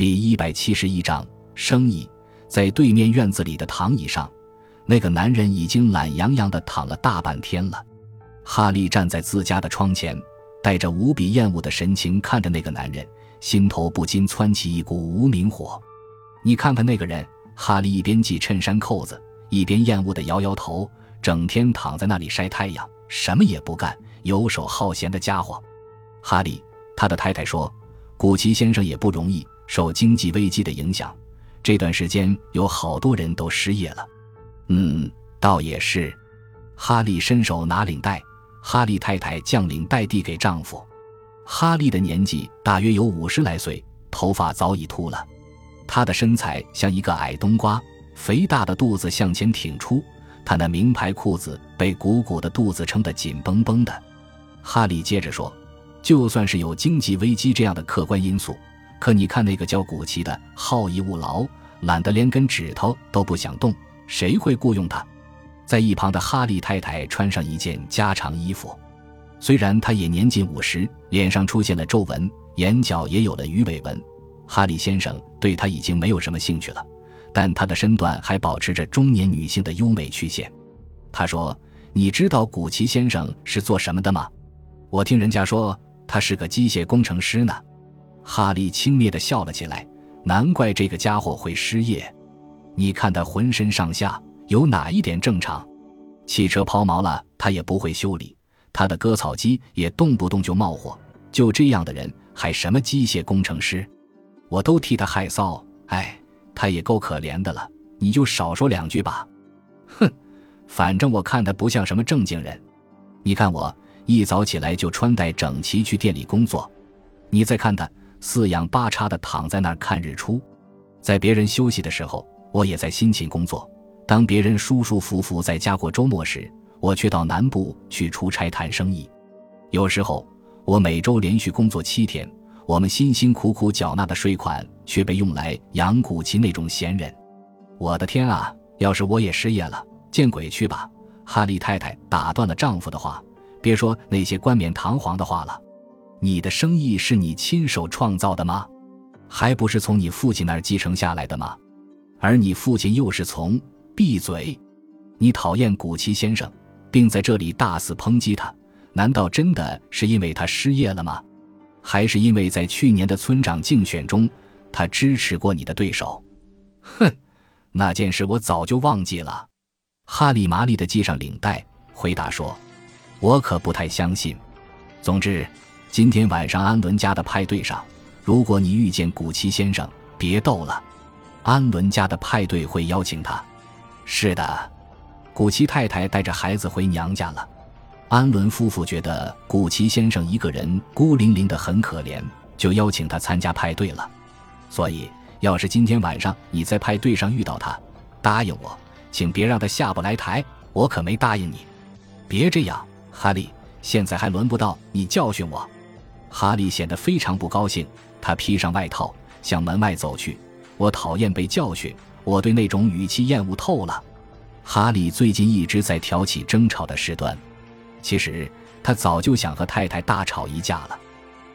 第一百七十一章生意。在对面院子里的躺椅上，那个男人已经懒洋洋地躺了大半天了。哈利站在自家的窗前，带着无比厌恶的神情看着那个男人，心头不禁窜起一股无名火。你看看那个人，哈利一边系衬衫扣子，一边厌恶地摇摇头，整天躺在那里晒太阳，什么也不干，游手好闲的家伙。哈利，他的太太说，古奇先生也不容易，受经济危机的影响。这段时间有好多人都失业了，嗯，倒也是。哈利伸手拿领带，哈利太太将领带递给丈夫。哈利的年纪大约有五十来岁，头发早已秃了，他的身材像一个矮冬瓜，肥大的肚子向前挺出，他那名牌裤子被鼓鼓的肚子撑得紧绷绷的。哈利接着说：“就算是有经济危机这样的客观因素。”可你看那个叫古奇的，好逸恶劳，懒得连根指头都不想动，谁会雇佣他？在一旁的哈利太太穿上一件加长衣服，虽然她也年近五十，脸上出现了皱纹，眼角也有了鱼尾纹。哈利先生对她已经没有什么兴趣了，但她的身段还保持着中年女性的优美曲线。他说：“你知道古奇先生是做什么的吗？我听人家说他是个机械工程师呢。”哈利轻蔑地笑了起来，难怪这个家伙会失业。你看他浑身上下有哪一点正常？汽车抛锚了，他也不会修理；他的割草机也动不动就冒火。就这样的人，还什么机械工程师？我都替他害臊。哎，他也够可怜的了。你就少说两句吧。哼，反正我看他不像什么正经人。你看我一早起来就穿戴整齐去店里工作，你再看他。四仰八叉地躺在那儿看日出，在别人休息的时候，我也在辛勤工作；当别人舒舒服服在家过周末时，我却到南部去出差谈生意。有时候，我每周连续工作七天，我们辛辛苦苦缴纳的税款却被用来养古奇那种闲人。我的天啊！要是我也失业了，见鬼去吧！哈利太太打断了丈夫的话：“别说那些冠冕堂皇的话了。”你的生意是你亲手创造的吗？还不是从你父亲那儿继承下来的吗？而你父亲又是从……闭嘴！你讨厌古奇先生，并在这里大肆抨击他，难道真的是因为他失业了吗？还是因为在去年的村长竞选中，他支持过你的对手？哼，那件事我早就忘记了。哈利麻利地系上领带，回答说：“我可不太相信。总之。”今天晚上安伦家的派对上，如果你遇见古奇先生，别逗了。安伦家的派对会邀请他。是的，古奇太太带着孩子回娘家了。安伦夫妇觉得古奇先生一个人孤零零的很可怜，就邀请他参加派对了。所以，要是今天晚上你在派对上遇到他，答应我，请别让他下不来台。我可没答应你。别这样，哈利，现在还轮不到你教训我。哈利显得非常不高兴，他披上外套向门外走去。我讨厌被教训，我对那种语气厌恶透了。哈利最近一直在挑起争吵的事端，其实他早就想和太太大吵一架了。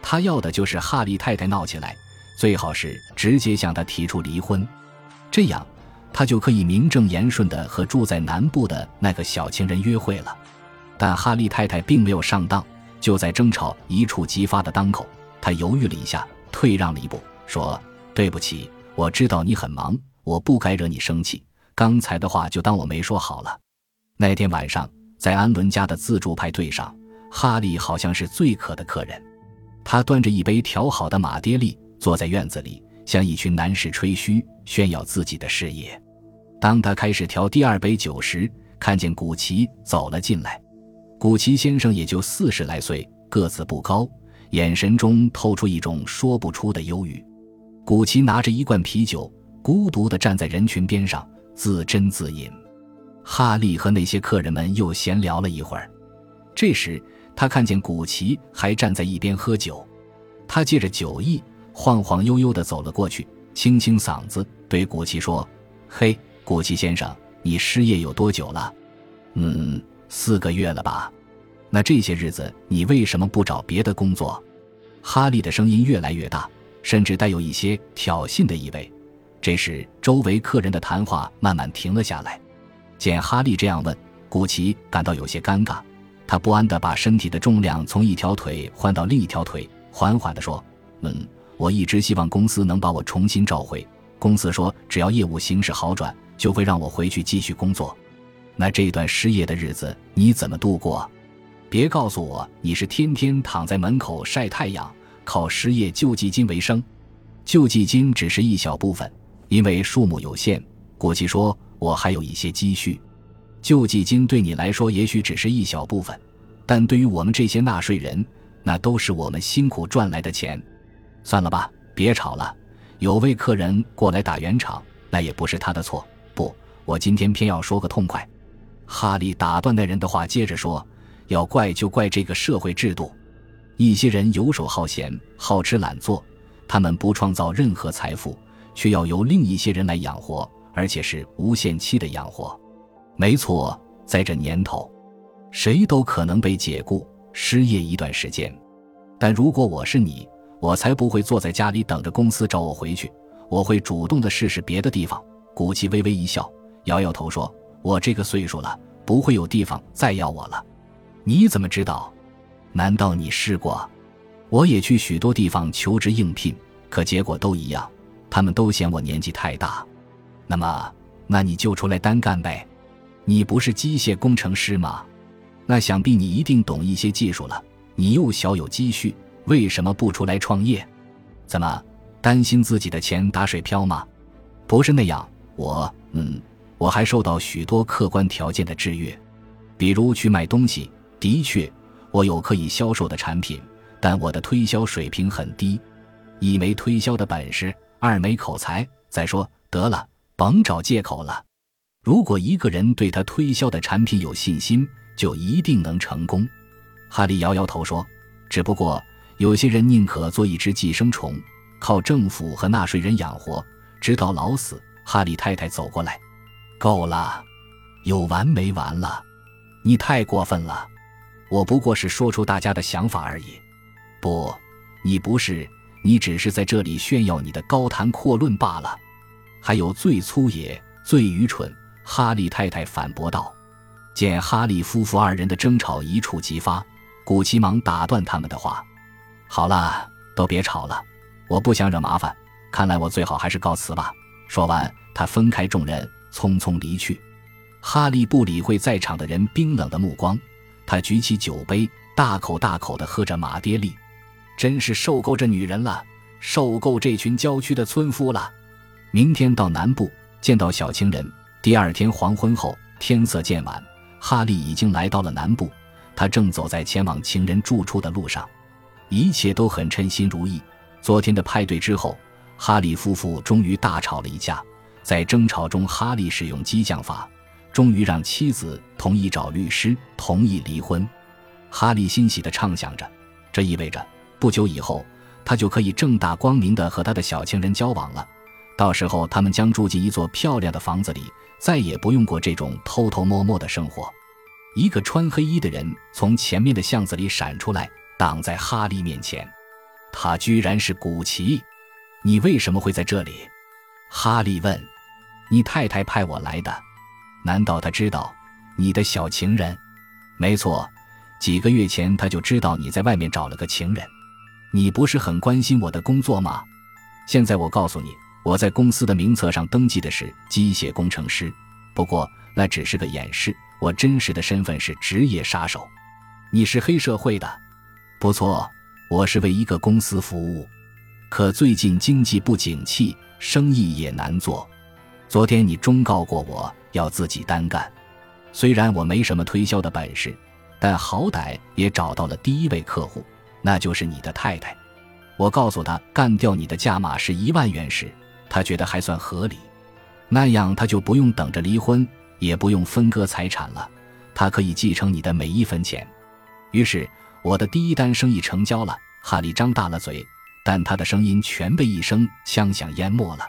他要的就是哈利太太闹起来，最好是直接向他提出离婚，这样他就可以名正言顺地和住在南部的那个小情人约会了。但哈利太太并没有上当。就在争吵一触即发的当口，他犹豫了一下，退让了一步，说：“对不起，我知道你很忙，我不该惹你生气。刚才的话就当我没说好了。”那天晚上，在安伦家的自助派对上，哈利好像是最渴的客人。他端着一杯调好的马爹利，坐在院子里，向一群男士吹嘘，炫耀自己的事业。当他开始调第二杯酒时，看见古奇走了进来。古奇先生也就四十来岁，个子不高，眼神中透出一种说不出的忧郁。古奇拿着一罐啤酒，孤独地站在人群边上，自斟自饮。哈利和那些客人们又闲聊了一会儿。这时，他看见古奇还站在一边喝酒，他借着酒意，晃晃悠悠地走了过去，清清嗓子对古奇说：“嘿，古奇先生，你失业有多久了？”“嗯。”四个月了吧？那这些日子你为什么不找别的工作？哈利的声音越来越大，甚至带有一些挑衅的意味。这时，周围客人的谈话慢慢停了下来。见哈利这样问，古奇感到有些尴尬。他不安地把身体的重量从一条腿换到另一条腿，缓缓地说：“嗯，我一直希望公司能把我重新召回。公司说，只要业务形势好转，就会让我回去继续工作。那这段失业的日子你怎么度过？别告诉我你是天天躺在门口晒太阳，靠失业救济金为生。救济金只是一小部分，因为数目有限。古奇说，我还有一些积蓄。”救济金对你来说也许只是一小部分，但对于我们这些纳税人，那都是我们辛苦赚来的钱。算了吧，别吵了。有位客人过来打圆场，那也不是他的错。不，我今天偏要说个痛快。哈利打断那人的话，接着说：“要怪就怪这个社会制度。一些人游手好闲、好吃懒做，他们不创造任何财富，却要由另一些人来养活，而且是无限期的养活。”没错，在这年头，谁都可能被解雇、失业一段时间。但如果我是你，我才不会坐在家里等着公司找我回去。我会主动的试试别的地方。古奇微微一笑，摇摇头说：“我这个岁数了，不会有地方再要我了。”你怎么知道？难道你试过？我也去许多地方求职应聘，可结果都一样，他们都嫌我年纪太大。那么，那你就出来单干呗。你不是机械工程师吗？那想必你一定懂一些技术了。你又小有积蓄，为什么不出来创业？怎么担心自己的钱打水漂吗？不是那样，我嗯，我还受到许多客观条件的制约，比如去卖东西。的确，我有可以销售的产品，但我的推销水平很低，一没推销的本事，二没口才。再说得了，甭找借口了。如果一个人对他推销的产品有信心，就一定能成功。哈利摇摇头说：“只不过有些人宁可做一只寄生虫，靠政府和纳税人养活，直到老死。”哈利太太走过来：“够了，有完没完了？你太过分了！我不过是说出大家的想法而已。不，你不是，你只是在这里炫耀你的高谈阔论罢了。还有最粗野、最愚蠢。”哈利太太反驳道：“见哈利夫妇二人的争吵一触即发，古奇忙打断他们的话：‘好了，都别吵了，我不想惹麻烦。看来我最好还是告辞吧。’说完，他分开众人，匆匆离去。哈利不理会在场的人冰冷的目光，他举起酒杯，大口大口地喝着马爹利。真是受够这女人了，受够这群郊区的村夫了。明天到南部见到小情人。”第二天黄昏后，天色渐晚，哈利已经来到了南部。他正走在前往情人住处的路上，一切都很称心如意。昨天的派对之后，哈利夫妇终于大吵了一架。在争吵中，哈利使用激将法，终于让妻子同意找律师，同意离婚。哈利欣喜地畅想着，这意味着不久以后，他就可以正大光明地和他的小情人交往了。到时候，他们将住进一座漂亮的房子里。再也不用过这种偷偷摸摸的生活。一个穿黑衣的人从前面的巷子里闪出来，挡在哈利面前。他居然是古奇！你为什么会在这里？哈利问。你太太派我来的。难道他知道你的小情人？没错，几个月前他就知道你在外面找了个情人。你不是很关心我的工作吗？现在我告诉你。我在公司的名册上登记的是机械工程师，不过那只是个掩饰。我真实的身份是职业杀手。你是黑社会的，不错。我是为一个公司服务，可最近经济不景气，生意也难做。昨天你忠告过我要自己单干，虽然我没什么推销的本事，但好歹也找到了第一位客户，那就是你的太太。我告诉他干掉你的价码是一万元时。他觉得还算合理，那样他就不用等着离婚，也不用分割财产了，他可以继承你的每一分钱。于是，我的第一单生意成交了。哈利张大了嘴，但他的声音全被一声枪响淹没了。